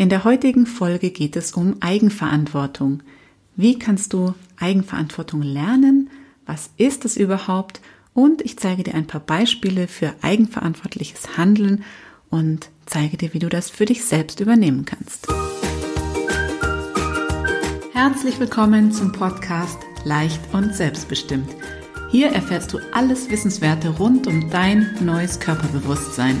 In der heutigen Folge geht es um Eigenverantwortung. Wie kannst du Eigenverantwortung lernen? Was ist es überhaupt? Und ich zeige dir ein paar Beispiele für eigenverantwortliches Handeln und zeige dir, wie du das für dich selbst übernehmen kannst. Herzlich willkommen zum Podcast Leicht und Selbstbestimmt. Hier erfährst du alles Wissenswerte rund um dein neues Körperbewusstsein.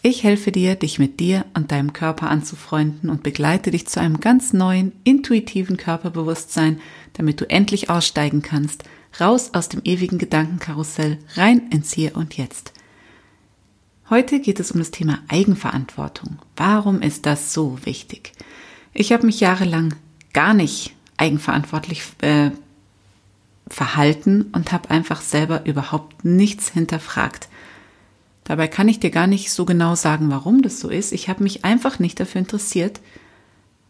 Ich helfe dir, dich mit dir und deinem Körper anzufreunden und begleite dich zu einem ganz neuen, intuitiven Körperbewusstsein, damit du endlich aussteigen kannst, raus aus dem ewigen Gedankenkarussell, rein ins Hier und Jetzt. Heute geht es um das Thema Eigenverantwortung. Warum ist das so wichtig? Ich habe mich jahrelang gar nicht eigenverantwortlich äh, verhalten und habe einfach selber überhaupt nichts hinterfragt. Dabei kann ich dir gar nicht so genau sagen, warum das so ist. Ich habe mich einfach nicht dafür interessiert,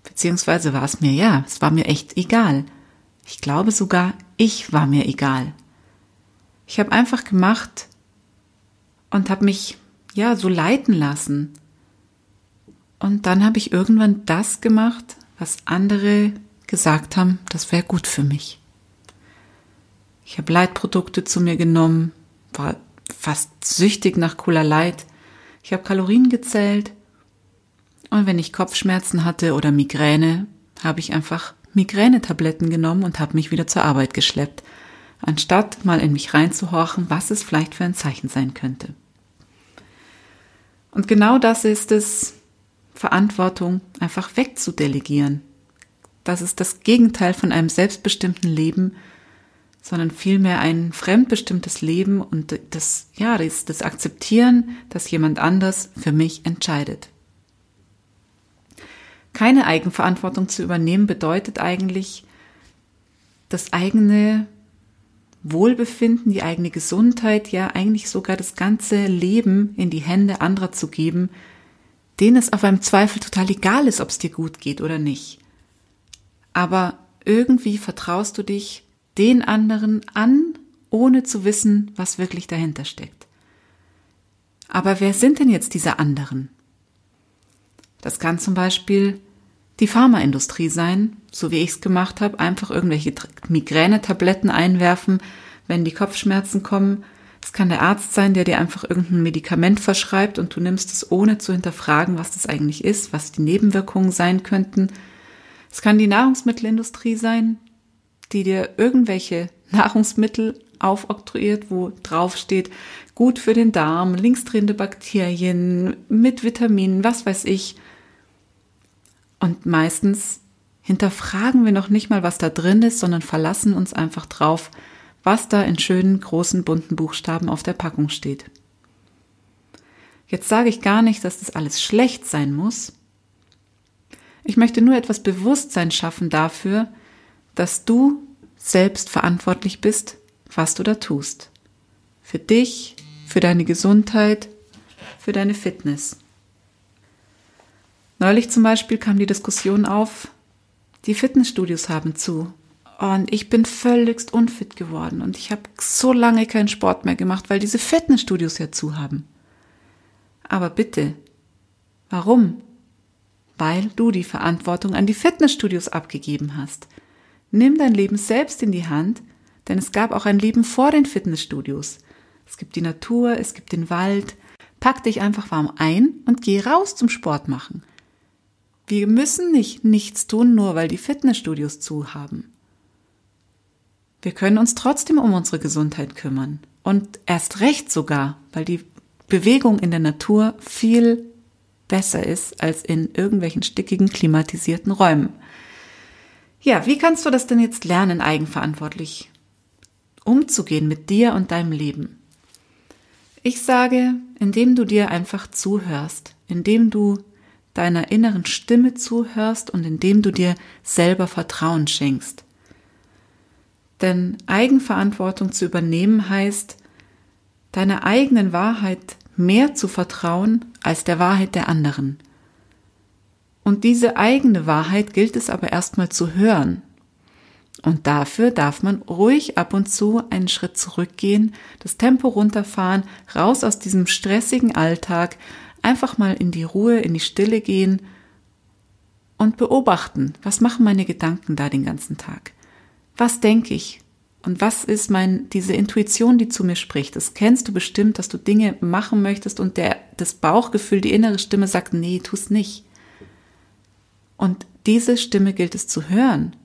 beziehungsweise war es mir ja, es war mir echt egal. Ich glaube sogar, ich war mir egal. Ich habe einfach gemacht und habe mich ja so leiten lassen. Und dann habe ich irgendwann das gemacht, was andere gesagt haben, das wäre gut für mich. Ich habe Leitprodukte zu mir genommen, war fast süchtig nach Cola Light. Ich habe Kalorien gezählt. Und wenn ich Kopfschmerzen hatte oder Migräne, habe ich einfach Migränetabletten genommen und habe mich wieder zur Arbeit geschleppt, anstatt mal in mich reinzuhorchen, was es vielleicht für ein Zeichen sein könnte. Und genau das ist es, Verantwortung einfach wegzudelegieren. Das ist das Gegenteil von einem selbstbestimmten Leben, sondern vielmehr ein fremdbestimmtes Leben und das, ja, das, das Akzeptieren, dass jemand anders für mich entscheidet. Keine Eigenverantwortung zu übernehmen bedeutet eigentlich, das eigene Wohlbefinden, die eigene Gesundheit, ja eigentlich sogar das ganze Leben in die Hände anderer zu geben, denen es auf einem Zweifel total egal ist, ob es dir gut geht oder nicht. Aber irgendwie vertraust du dich den anderen an, ohne zu wissen, was wirklich dahinter steckt. Aber wer sind denn jetzt diese anderen? Das kann zum Beispiel die Pharmaindustrie sein, so wie ich es gemacht habe, einfach irgendwelche Migränetabletten einwerfen, wenn die Kopfschmerzen kommen. Es kann der Arzt sein, der dir einfach irgendein Medikament verschreibt und du nimmst es ohne zu hinterfragen, was das eigentlich ist, was die Nebenwirkungen sein könnten. Es kann die Nahrungsmittelindustrie sein, die dir irgendwelche Nahrungsmittel aufoktroyiert, wo drauf steht, gut für den Darm, linksdrehende Bakterien, mit Vitaminen, was weiß ich. Und meistens hinterfragen wir noch nicht mal, was da drin ist, sondern verlassen uns einfach drauf, was da in schönen, großen, bunten Buchstaben auf der Packung steht. Jetzt sage ich gar nicht, dass das alles schlecht sein muss. Ich möchte nur etwas Bewusstsein schaffen dafür, dass du selbst verantwortlich bist, was du da tust. Für dich, für deine Gesundheit, für deine Fitness. Neulich zum Beispiel kam die Diskussion auf, die Fitnessstudios haben zu. Und ich bin völligst unfit geworden und ich habe so lange keinen Sport mehr gemacht, weil diese Fitnessstudios ja zu haben. Aber bitte, warum? Weil du die Verantwortung an die Fitnessstudios abgegeben hast. Nimm dein Leben selbst in die Hand, denn es gab auch ein Leben vor den Fitnessstudios. Es gibt die Natur, es gibt den Wald. Pack dich einfach warm ein und geh raus zum Sport machen. Wir müssen nicht nichts tun, nur weil die Fitnessstudios zu haben. Wir können uns trotzdem um unsere Gesundheit kümmern. Und erst recht sogar, weil die Bewegung in der Natur viel besser ist als in irgendwelchen stickigen, klimatisierten Räumen. Ja, wie kannst du das denn jetzt lernen, eigenverantwortlich umzugehen mit dir und deinem Leben? Ich sage, indem du dir einfach zuhörst, indem du deiner inneren Stimme zuhörst und indem du dir selber Vertrauen schenkst. Denn Eigenverantwortung zu übernehmen heißt, deiner eigenen Wahrheit mehr zu vertrauen als der Wahrheit der anderen. Und diese eigene Wahrheit gilt es aber erstmal zu hören. Und dafür darf man ruhig ab und zu einen Schritt zurückgehen, das Tempo runterfahren, raus aus diesem stressigen Alltag, einfach mal in die Ruhe, in die Stille gehen und beobachten, was machen meine Gedanken da den ganzen Tag? Was denke ich? Und was ist mein, diese Intuition, die zu mir spricht? Das kennst du bestimmt, dass du Dinge machen möchtest und der, das Bauchgefühl, die innere Stimme sagt, nee, tu's nicht. Und diese Stimme gilt es zu hören.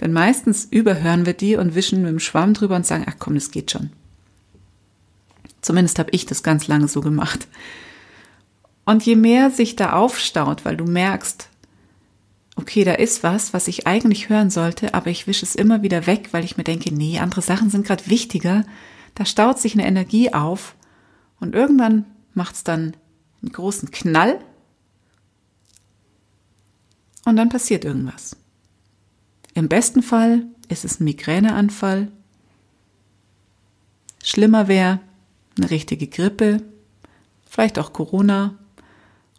Denn meistens überhören wir die und wischen mit dem Schwamm drüber und sagen, ach komm, das geht schon. Zumindest habe ich das ganz lange so gemacht. Und je mehr sich da aufstaut, weil du merkst, okay, da ist was, was ich eigentlich hören sollte, aber ich wische es immer wieder weg, weil ich mir denke, nee, andere Sachen sind gerade wichtiger. Da staut sich eine Energie auf und irgendwann macht es dann einen großen Knall und dann passiert irgendwas. Im besten Fall ist es ein Migräneanfall. Schlimmer wäre eine richtige Grippe, vielleicht auch Corona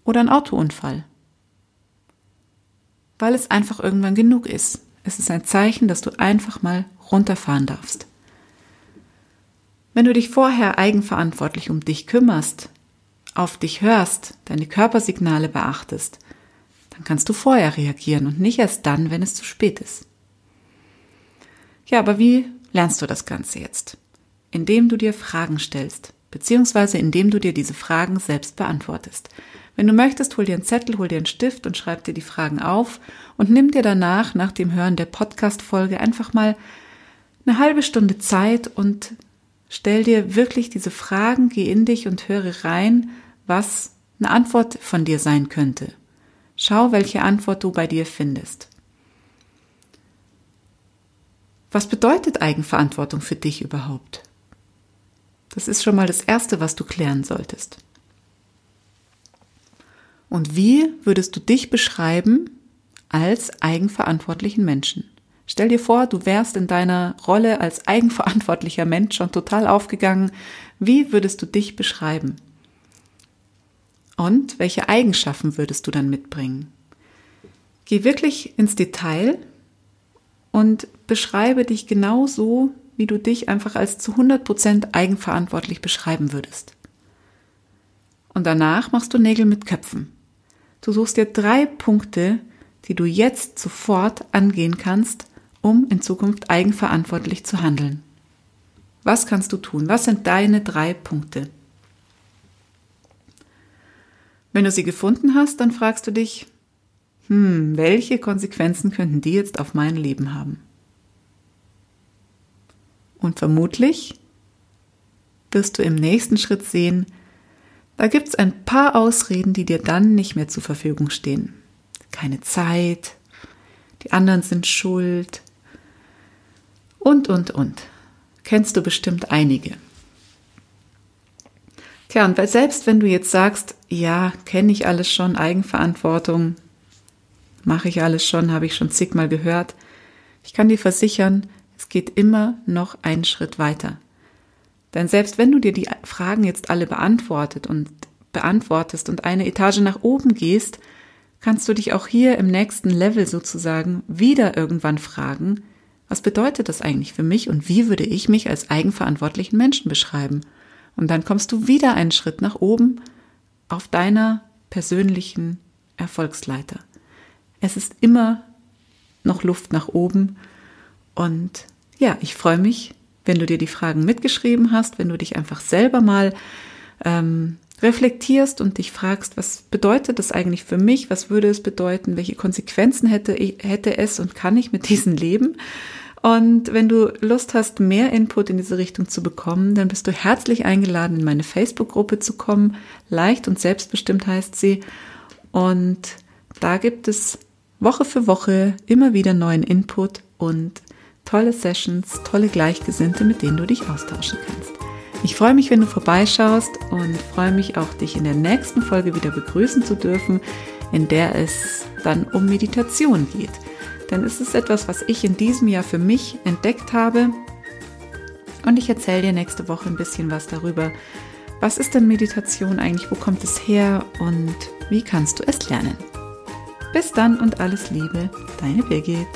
oder ein Autounfall weil es einfach irgendwann genug ist. Es ist ein Zeichen, dass du einfach mal runterfahren darfst. Wenn du dich vorher eigenverantwortlich um dich kümmerst, auf dich hörst, deine Körpersignale beachtest, dann kannst du vorher reagieren und nicht erst dann, wenn es zu spät ist. Ja, aber wie lernst du das Ganze jetzt? Indem du dir Fragen stellst, beziehungsweise indem du dir diese Fragen selbst beantwortest. Wenn du möchtest, hol dir einen Zettel, hol dir einen Stift und schreib dir die Fragen auf und nimm dir danach, nach dem Hören der Podcast-Folge, einfach mal eine halbe Stunde Zeit und stell dir wirklich diese Fragen, geh in dich und höre rein, was eine Antwort von dir sein könnte. Schau, welche Antwort du bei dir findest. Was bedeutet Eigenverantwortung für dich überhaupt? Das ist schon mal das Erste, was du klären solltest. Und wie würdest du dich beschreiben als eigenverantwortlichen Menschen? Stell dir vor, du wärst in deiner Rolle als eigenverantwortlicher Mensch schon total aufgegangen. Wie würdest du dich beschreiben? Und welche Eigenschaften würdest du dann mitbringen? Geh wirklich ins Detail und beschreibe dich genau so, wie du dich einfach als zu 100% eigenverantwortlich beschreiben würdest. Und danach machst du Nägel mit Köpfen. Du suchst dir drei Punkte, die du jetzt sofort angehen kannst, um in Zukunft eigenverantwortlich zu handeln. Was kannst du tun? Was sind deine drei Punkte? Wenn du sie gefunden hast, dann fragst du dich, hm, welche Konsequenzen könnten die jetzt auf mein Leben haben? Und vermutlich wirst du im nächsten Schritt sehen, da gibt es ein paar Ausreden, die dir dann nicht mehr zur Verfügung stehen. Keine Zeit, die anderen sind schuld und, und, und. Kennst du bestimmt einige. Tja, und selbst wenn du jetzt sagst, ja, kenne ich alles schon, Eigenverantwortung, mache ich alles schon, habe ich schon zigmal gehört, ich kann dir versichern, es geht immer noch einen Schritt weiter. Denn selbst wenn du dir die Fragen jetzt alle beantwortet und beantwortest und eine Etage nach oben gehst, kannst du dich auch hier im nächsten Level sozusagen wieder irgendwann fragen, was bedeutet das eigentlich für mich und wie würde ich mich als eigenverantwortlichen Menschen beschreiben? Und dann kommst du wieder einen Schritt nach oben auf deiner persönlichen Erfolgsleiter. Es ist immer noch Luft nach oben und ja, ich freue mich, wenn du dir die Fragen mitgeschrieben hast, wenn du dich einfach selber mal ähm, reflektierst und dich fragst, was bedeutet das eigentlich für mich? Was würde es bedeuten? Welche Konsequenzen hätte, hätte es und kann ich mit diesen leben? Und wenn du Lust hast, mehr Input in diese Richtung zu bekommen, dann bist du herzlich eingeladen, in meine Facebook-Gruppe zu kommen. Leicht und selbstbestimmt heißt sie. Und da gibt es Woche für Woche immer wieder neuen Input und tolle Sessions, tolle Gleichgesinnte, mit denen du dich austauschen kannst. Ich freue mich, wenn du vorbeischaust und freue mich auch, dich in der nächsten Folge wieder begrüßen zu dürfen. in der es dann um Meditation geht. Denn es ist etwas, was ich in diesem Jahr für mich entdeckt habe. Und ich erzähle dir nächste Woche ein bisschen was darüber. Was ist denn Meditation eigentlich? Wo kommt es her? Und wie kannst du es lernen? Bis dann und alles Liebe, deine Birgit.